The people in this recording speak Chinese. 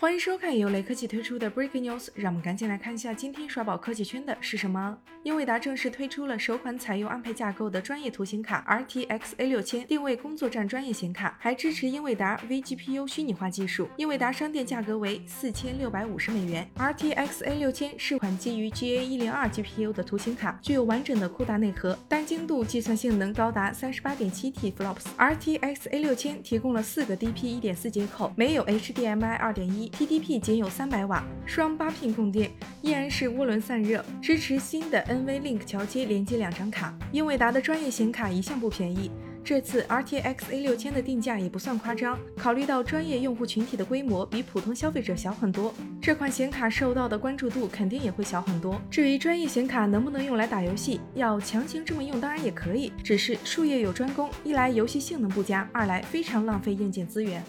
欢迎收看由雷科技推出的 Breaking News，让我们赶紧来看一下今天刷爆科技圈的是什么。英伟达正式推出了首款采用安培架构的专业图形卡 RTX A6000，定位工作站专业显卡，还支持英伟达 vGPU 虚拟化技术。英伟达商店价格为四千六百五十美元。RTX A6000 是款基于 GA102 GPU 的图形卡，具有完整的酷大内核，单精度计算性能高达三十八点七 T flops。RTX A6000 提供了四个 DP 1.4接口，没有 HDMI 2.1。TDP 仅有三百瓦，双八 pin 供电，依然是涡轮散热，支持新的 NVLink 桥接连接两张卡。英伟达的专业显卡一向不便宜，这次 RTX A6000 的定价也不算夸张。考虑到专业用户群体的规模比普通消费者小很多，这款显卡受到的关注度肯定也会小很多。至于专业显卡能不能用来打游戏，要强行这么用当然也可以，只是术业有专攻，一来游戏性能不佳，二来非常浪费硬件资源。